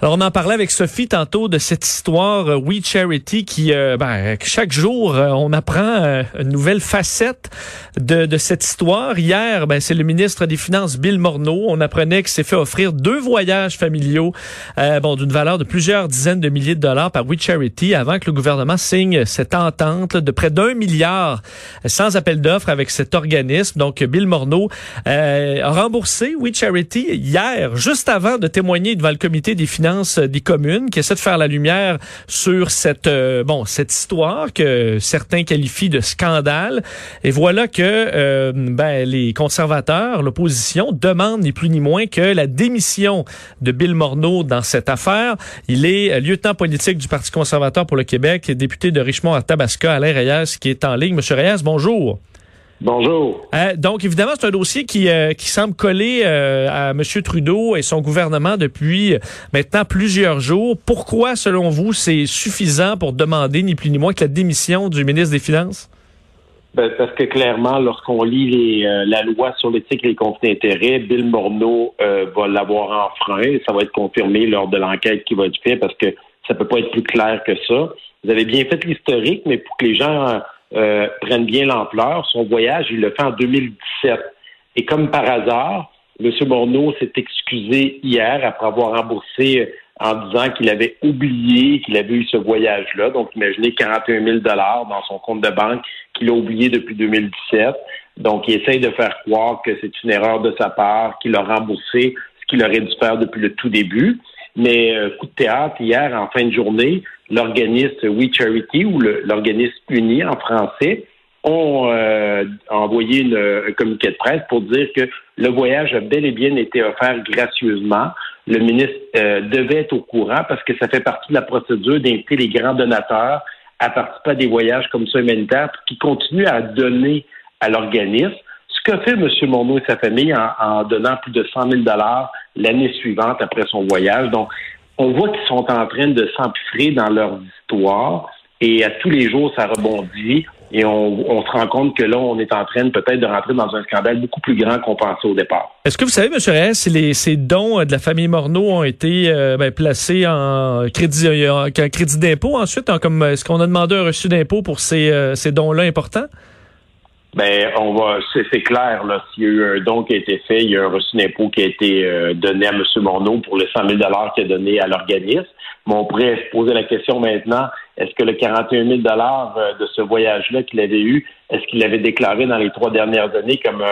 Alors, on en parlait avec Sophie tantôt de cette histoire euh, We Charity qui, euh, ben, chaque jour, euh, on apprend une nouvelle facette de, cette histoire. Hier, ben, c'est le ministre des Finances, Bill Morneau. On apprenait qu'il s'est fait offrir deux voyages familiaux, bon, d'une valeur de plusieurs dizaines de milliers de dollars par We Charity avant que le gouvernement signe cette entente de près d'un milliard sans appel d'offres avec cet organisme. Donc, Bill Morneau a remboursé We Charity hier, juste avant de témoigner devant le comité des finances des communes qui essaie de faire la lumière sur cette euh, bon cette histoire que certains qualifient de scandale. Et voilà que euh, ben, les conservateurs, l'opposition, demandent ni plus ni moins que la démission de Bill Morneau dans cette affaire. Il est lieutenant politique du Parti conservateur pour le Québec et député de Richmond à Tabasca, Alain Reyes, qui est en ligne. Monsieur Reyes, bonjour. Bonjour. Euh, donc, évidemment, c'est un dossier qui, euh, qui semble coller euh, à M. Trudeau et son gouvernement depuis maintenant plusieurs jours. Pourquoi, selon vous, c'est suffisant pour demander ni plus ni moins que la démission du ministre des Finances? Ben, parce que clairement, lorsqu'on lit les, la loi sur l'éthique et les conflits d'intérêts, Bill Morneau va l'avoir enfreint. Ça va être confirmé lors de l'enquête qui va être faite parce que ça peut pas être plus clair que ça. Vous avez bien fait l'historique, mais pour que les gens euh, prennent bien l'ampleur. Son voyage, il le fait en 2017. Et comme par hasard, M. Morneau s'est excusé hier après avoir remboursé euh, en disant qu'il avait oublié qu'il avait eu ce voyage-là. Donc, imaginez 41 000 dans son compte de banque qu'il a oublié depuis 2017. Donc, il essaye de faire croire que c'est une erreur de sa part, qu'il a remboursé ce qu'il aurait dû faire depuis le tout début. Mais euh, coup de théâtre, hier, en fin de journée, l'organisme We Charity ou l'organisme uni en français ont euh, envoyé une, un communiqué de presse pour dire que le voyage a bel et bien été offert gracieusement. Le ministre euh, devait être au courant parce que ça fait partie de la procédure d'inviter les grands donateurs à participer à des voyages comme ça humanitaires qui continuent à donner à l'organisme. Ce que fait M. Monod et sa famille en, en, donnant plus de 100 000 l'année suivante après son voyage. Donc, on voit qu'ils sont en train de s'empiffrer dans leur histoire et à tous les jours, ça rebondit. Et on, se rend compte que là, on est en train peut-être de rentrer dans un scandale beaucoup plus grand qu'on pensait au départ. Est-ce que vous savez, M. Reyes, si les, ces dons de la famille Morneau ont été euh, ben, placés en crédit, euh, crédit d'impôt ensuite? Est-ce qu'on a demandé un reçu d'impôt pour ces, euh, ces dons-là importants? Ben, on va, c'est clair, là. S'il y a eu un don qui a été fait, il y a un reçu d'impôt qui a été euh, donné à M. Morneau pour les 100 000 qu'il a donné à l'organisme. Mais on pourrait se poser la question maintenant, est-ce que le 41 000 euh, de ce voyage-là qu'il avait eu, est-ce qu'il l'avait déclaré dans les trois dernières années comme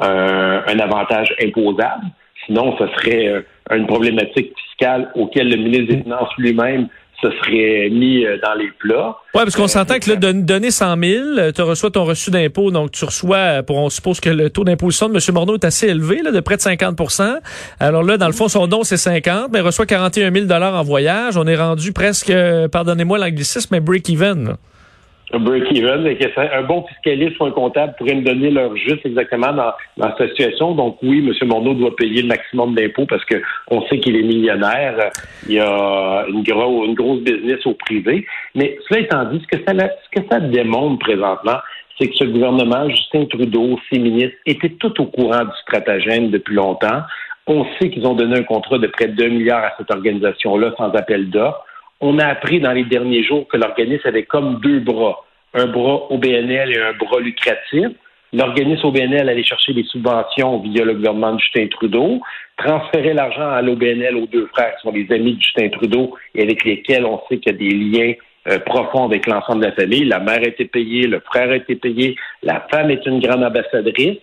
un, un avantage imposable? Sinon, ce serait euh, une problématique fiscale auquel le ministre des Finances lui-même ce serait mis euh, dans les plats. Oui, parce qu'on euh, s'entend que là, donner 100 000, tu reçois ton reçu d'impôt, donc tu reçois, pour, on suppose que le taux d'imposition de M. Morneau est assez élevé, là, de près de 50% Alors là, dans le fond, son don, c'est 50, mais il reçoit 41 000 en voyage. On est rendu presque, pardonnez-moi l'anglicisme, mais break-even un break-even, un bon fiscaliste ou un comptable pourrait me donner leur juste exactement dans, dans cette situation. Donc oui, M. Morneau doit payer le maximum d'impôts parce qu'on sait qu'il est millionnaire. Il y a une, gros, une grosse business au privé. Mais cela étant dit, ce que ça, ce que ça démontre présentement, c'est que ce gouvernement, Justin Trudeau, ses ministres, étaient tout au courant du stratagème depuis longtemps. On sait qu'ils ont donné un contrat de près de 2 milliards à cette organisation-là sans appel d'offres on a appris dans les derniers jours que l'organisme avait comme deux bras, un bras OBNL et un bras lucratif. L'organisme OBNL allait chercher des subventions via le gouvernement de Justin Trudeau, transférer l'argent à l'OBNL aux deux frères qui sont les amis de Justin Trudeau et avec lesquels on sait qu'il y a des liens euh, profonds avec l'ensemble de la famille. La mère a été payée, le frère a été payé, la femme est une grande ambassadrice.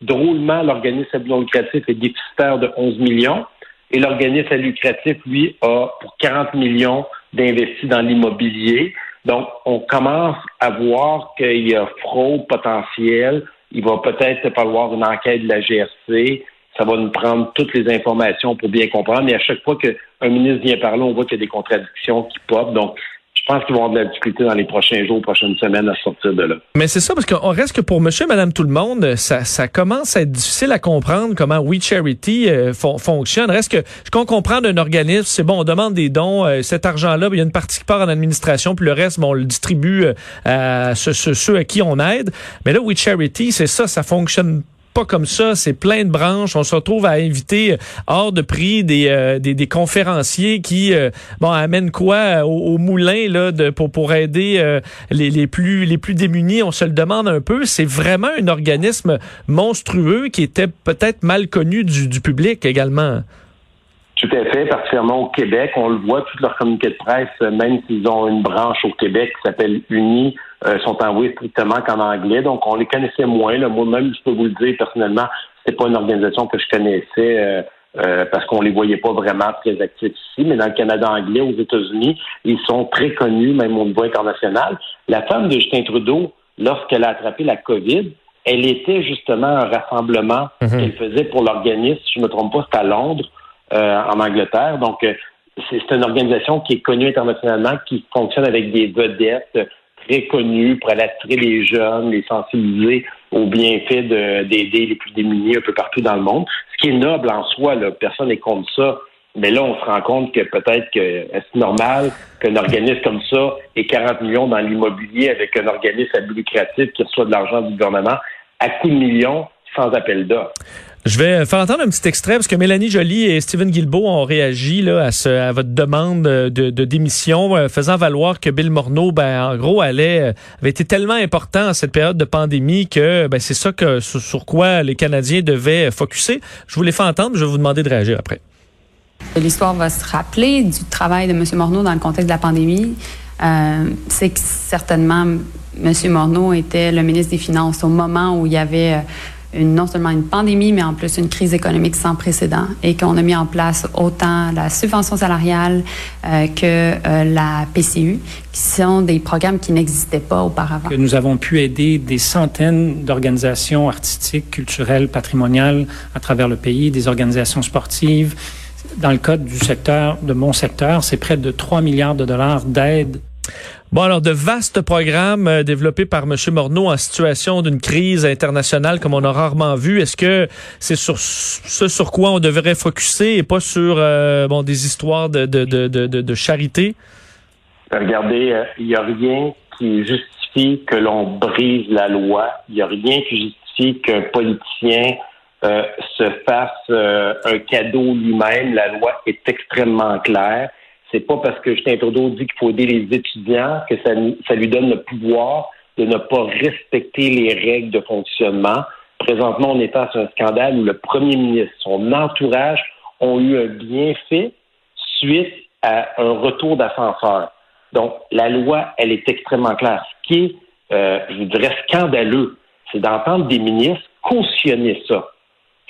Drôlement, l'organisme à lucratif est déficitaire de 11 millions et l'organisme lucratif, lui, a pour 40 millions d'investir dans l'immobilier. Donc, on commence à voir qu'il y a fraude potentielle. Il va peut-être falloir une enquête de la GRC. Ça va nous prendre toutes les informations pour bien comprendre. Mais à chaque fois qu'un ministre vient parler, on voit qu'il y a des contradictions qui popent. Donc, je pense qu'ils vont avoir de la difficulté dans les prochains jours, prochaines semaines à sortir de là. Mais c'est ça, parce qu'on reste que pour monsieur et madame tout le monde, ça, ça commence à être difficile à comprendre comment We Charity euh, fonctionne. Reste que ce qu'on comprend d'un organisme, c'est bon, on demande des dons, euh, cet argent-là, il y a une partie qui part en administration, puis le reste, bon, on le distribue euh, à ceux, ceux, à qui on aide. Mais là, We Charity, c'est ça, ça fonctionne pas comme ça. C'est plein de branches. On se retrouve à inviter hors de prix des, des, conférenciers qui bon amènent quoi au, moulin là de, pour, pour aider les, les, plus, les plus démunis. On se le demande un peu. C'est vraiment un organisme monstrueux qui était peut-être mal connu du, du public également. Tout à fait, particulièrement au Québec. On le voit, tous leurs communiqués de presse, même s'ils ont une branche au Québec qui s'appelle Uni, euh, sont envoyés strictement qu'en anglais. Donc, on les connaissait moins. Moi-même, je peux vous le dire personnellement, c'est pas une organisation que je connaissais euh, euh, parce qu'on les voyait pas vraiment très actifs ici. Mais dans le Canada anglais, aux États-Unis, ils sont très connus, même au niveau international. La femme de Justin Trudeau, lorsqu'elle a attrapé la COVID, elle était justement un rassemblement mhm. qu'elle faisait pour l'organisme, si je me trompe pas, c'est à Londres, euh, en Angleterre. Donc, euh, c'est une organisation qui est connue internationalement, qui fonctionne avec des vedettes très connues pour aller attirer les jeunes, les sensibiliser aux bienfaits d'aider les plus démunis un peu partout dans le monde. Ce qui est noble en soi, personne n'est contre ça. Mais là, on se rend compte que peut-être que c'est normal qu'un organisme comme ça ait 40 millions dans l'immobilier avec un organisme à but lucratif qui reçoit de l'argent du gouvernement à coups de millions sans appel d'offres? Je vais faire entendre un petit extrait parce que Mélanie Joly et Stephen Guilbeault ont réagi là, à, votre demande de, démission, euh, faisant valoir que Bill Morneau, ben, en gros, euh, avait été tellement important en cette période de pandémie que ben, c'est ça que, sur, quoi les Canadiens devaient focuser. Je vous les fais entendre, je vais vous demander de réagir après. L'histoire va se rappeler du travail de M. Morneau dans le contexte de la pandémie. Euh, c'est que certainement, M. Morneau était le ministre des Finances au moment où il y avait non seulement une pandémie, mais en plus une crise économique sans précédent et qu'on a mis en place autant la subvention salariale euh, que euh, la PCU, qui sont des programmes qui n'existaient pas auparavant. nous avons pu aider des centaines d'organisations artistiques, culturelles, patrimoniales à travers le pays, des organisations sportives. Dans le cas du secteur, de mon secteur, c'est près de 3 milliards de dollars d'aide Bon, alors, de vastes programmes euh, développés par M. Morneau en situation d'une crise internationale comme on a rarement vu. Est-ce que c'est sur ce sur quoi on devrait focuser et pas sur euh, bon des histoires de, de, de, de, de charité? Regardez, euh, il n'y a rien qui justifie que l'on brise la loi. Il n'y a rien qui justifie qu'un politicien se fasse un cadeau lui-même. La loi est extrêmement claire. C'est pas parce que Justin Trudeau dit qu'il faut aider les étudiants que ça, lui donne le pouvoir de ne pas respecter les règles de fonctionnement. Présentement, on est face à un scandale où le premier ministre, son entourage ont eu un bienfait suite à un retour d'ascenseur. Donc, la loi, elle est extrêmement claire. Ce qui est, euh, je dirais, scandaleux, c'est d'entendre des ministres cautionner ça.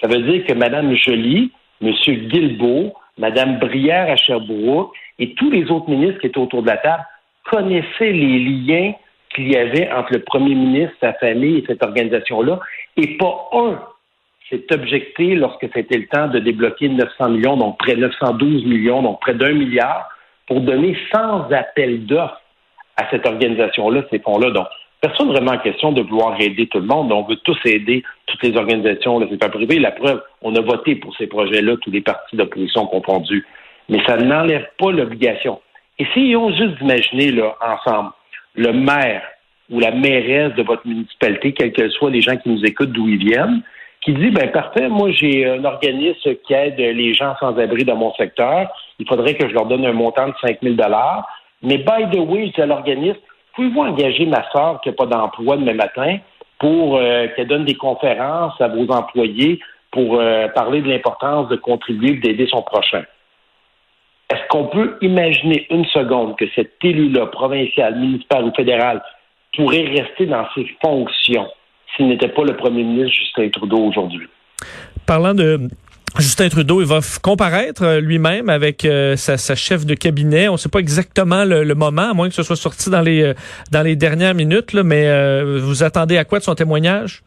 Ça veut dire que Mme Joly, M. Guilbeault, Mme Brière à Sherbrooke et tous les autres ministres qui étaient autour de la table connaissaient les liens qu'il y avait entre le premier ministre, sa famille et cette organisation-là, et pas un s'est objecté lorsque c'était le temps de débloquer 900 millions, donc près de 912 millions, donc près d'un milliard, pour donner sans appel d'offres à cette organisation-là, ces fonds-là. Personne vraiment en question de vouloir aider tout le monde. On veut tous aider toutes les organisations, le secteur privé. La preuve, on a voté pour ces projets-là, tous les partis d'opposition confondus mais ça n'enlève pas l'obligation. Essayons juste d'imaginer là, ensemble le maire ou la mairesse de votre municipalité, quels que soient les gens qui nous écoutent d'où ils viennent, qui dit ben parfait, moi j'ai un organisme qui aide les gens sans abri dans mon secteur. Il faudrait que je leur donne un montant de 5 000 Mais by the way, à l'organisme, pouvez-vous engager ma soeur qui n'a pas d'emploi demain matin pour euh, qu'elle donne des conférences à vos employés pour euh, parler de l'importance de contribuer, d'aider son prochain? Est-ce qu'on peut imaginer une seconde que cet élu-là, provincial, municipal ou fédéral, pourrait rester dans ses fonctions s'il n'était pas le premier ministre Justin Trudeau aujourd'hui? Parlant de Justin Trudeau, il va comparaître euh, lui-même avec euh, sa, chef de cabinet. On ne sait pas exactement le, moment, à moins que ce soit sorti dans les, euh, dans les dernières minutes, mais vous attendez à quoi de son témoignage?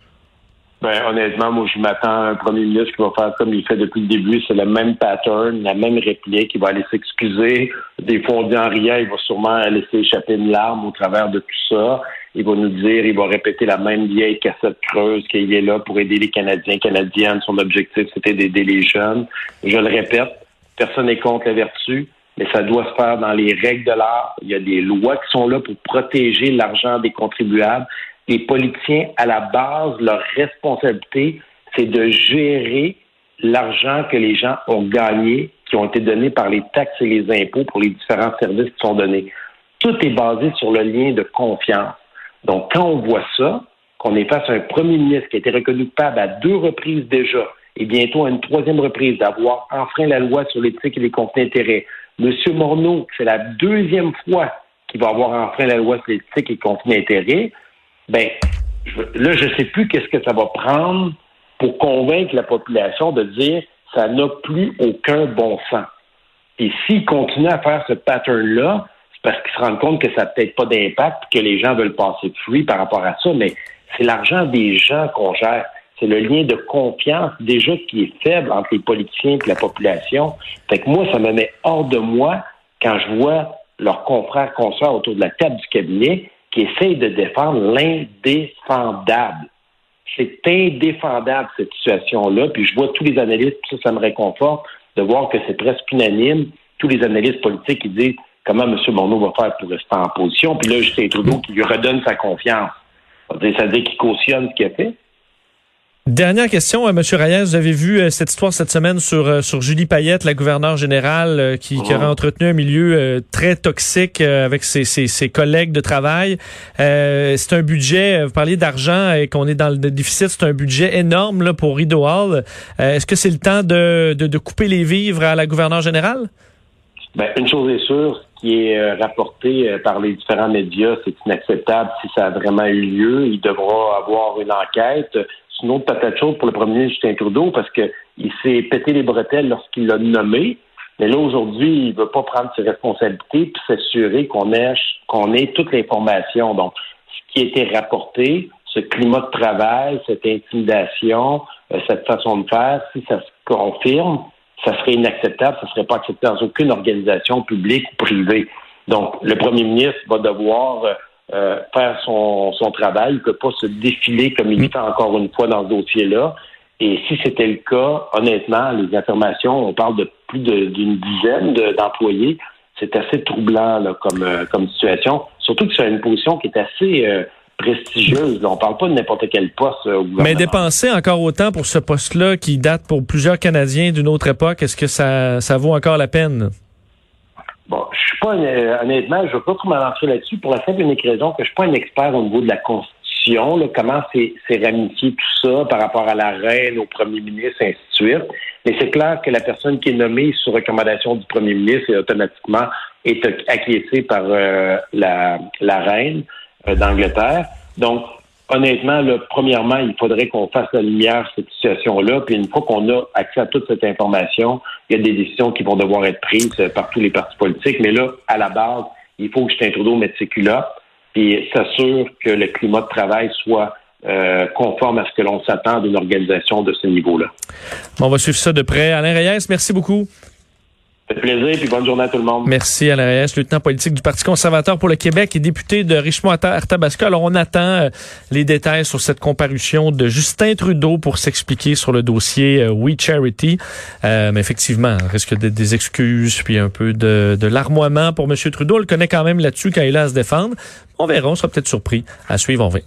Ben, honnêtement, moi, je m'attends à un premier ministre qui va faire comme il fait depuis le début. C'est le même pattern, la même réplique. Il va aller s'excuser. Des fois, on dit en riant, il va sûrement laisser échapper une larme au travers de tout ça. Il va nous dire, il va répéter la même vieille cassette creuse qu'il est là pour aider les Canadiens, Canadiennes. Son objectif, c'était d'aider les jeunes. Je le répète, personne n'est contre la vertu, mais ça doit se faire dans les règles de l'art. Il y a des lois qui sont là pour protéger l'argent des contribuables les politiciens, à la base, leur responsabilité, c'est de gérer l'argent que les gens ont gagné, qui ont été donnés par les taxes et les impôts pour les différents services qui sont donnés. Tout est basé sur le lien de confiance. Donc, quand on voit ça, qu'on est face à un premier ministre qui a été reconnu coupable à deux reprises déjà, et bientôt à une troisième reprise d'avoir enfreint la loi sur l'éthique et les conflits d'intérêts. Monsieur Morneau, c'est la deuxième fois qu'il va avoir enfreint la loi sur l'éthique et les conflits d'intérêts. Ben, là, je ne sais plus qu'est-ce que ça va prendre pour convaincre la population de dire ça n'a plus aucun bon sens. Et s'il continue à faire ce pattern-là, parce qu'il se rend compte que ça n'a peut-être pas d'impact, que les gens veulent passer de fruits par rapport à ça, mais c'est l'argent des gens qu'on gère. C'est le lien de confiance déjà qui est faible entre les politiciens et la population. Fait que moi, ça me met hors de moi quand je vois leurs confrères, consoeurs autour de la table du cabinet qui essayent de défendre l'indéfendable. C'est indéfendable, cette situation-là. Puis je vois tous les analystes, puis ça, ça me réconforte de voir que c'est presque unanime. Tous les analystes politiques qui disent comment M. Morneau va faire pour rester en position. Puis là, Justin Trudeau qui lui redonne sa confiance. Ça veut dire qu'il cautionne ce qu'il a fait. Dernière question, euh, M. Reyes, vous avez vu euh, cette histoire cette semaine sur euh, sur Julie Payette, la gouverneure générale, qui, qui, aurait entretenu un milieu très toxique avec ses, ses, ses, collègues de travail. c'est un budget, vous parliez d'argent et qu'on est dans le déficit, c'est un budget énorme là, pour Rideau Hall. Est-ce que c'est le temps de, de, de, couper les vivres à la gouverneure générale? Ben, une chose est sûre, ce qui est rapporté par les différents médias, c'est inacceptable si ça a vraiment eu lieu. Il devra avoir une enquête une autre patate chaude pour le premier ministre Justin Trudeau parce qu'il s'est pété les bretelles lorsqu'il l'a nommé. Mais là, aujourd'hui, il ne veut pas prendre ses responsabilités puis s'assurer qu'on ait, qu'on ait toute l'information. Donc, ce qui a été rapporté, ce climat de travail, cette intimidation, euh, cette façon de faire, si ça se confirme, ça serait inacceptable, ça ne serait pas accepté dans aucune organisation publique ou privée. Donc, le premier ministre va devoir euh, euh, faire son, son travail. Il ne peut pas se défiler comme il mm. fait encore une fois dans ce dossier-là. Et si c'était le cas, honnêtement, les informations, on parle de plus d'une dizaine d'employés. c'est assez troublant là, comme, euh, comme situation. Surtout que c'est une position qui est assez euh, prestigieuse. On On parle pas de n'importe quel poste au gouvernement. Mais dépenser encore autant pour ce poste-là qui date pour plusieurs Canadiens d'une autre époque, est-ce que ça, ça vaut encore la peine? Bon, je suis pas honnêtement, je ne veux pas trop m'avancer là-dessus pour la simple et unique raison que je suis pas un expert au niveau de la Constitution, là, comment c'est ramifié tout ça par rapport à la reine, au premier ministre, ainsi de suite. Mais c'est clair que la personne qui est nommée sous recommandation du premier ministre est automatiquement est acquiescée par euh, la, la reine euh, d'Angleterre. Donc, honnêtement, là, premièrement, il faudrait qu'on fasse la lumière sur cette situation-là. Puis une fois qu'on a accès à toute cette information, il y a des décisions qui vont devoir être prises euh, par tous les partis politiques. Mais là, à la base, il faut que Justin Trudeau mette ses culottes et s'assure que le climat de travail soit euh, conforme à ce que l'on s'attend d'une organisation de ce niveau-là. on va suivre ça de près. Alain Reyes, merci beaucoup plaisir, bonne journée à tout le monde. Merci Alain Reyes, lieutenant politique du Parti conservateur pour le Québec et député de Richmond-Arthabasca. Alors, on attend euh, les détails sur cette comparution de Justin Trudeau pour s'expliquer sur le dossier euh, We Charity. Euh, mais effectivement, risque d'être des excuses, puis un peu de, de larmoiement pour M. Trudeau. On le connaît quand même là-dessus quand il a à se défendre. On verra, on sera peut-être surpris. À suivre, on va.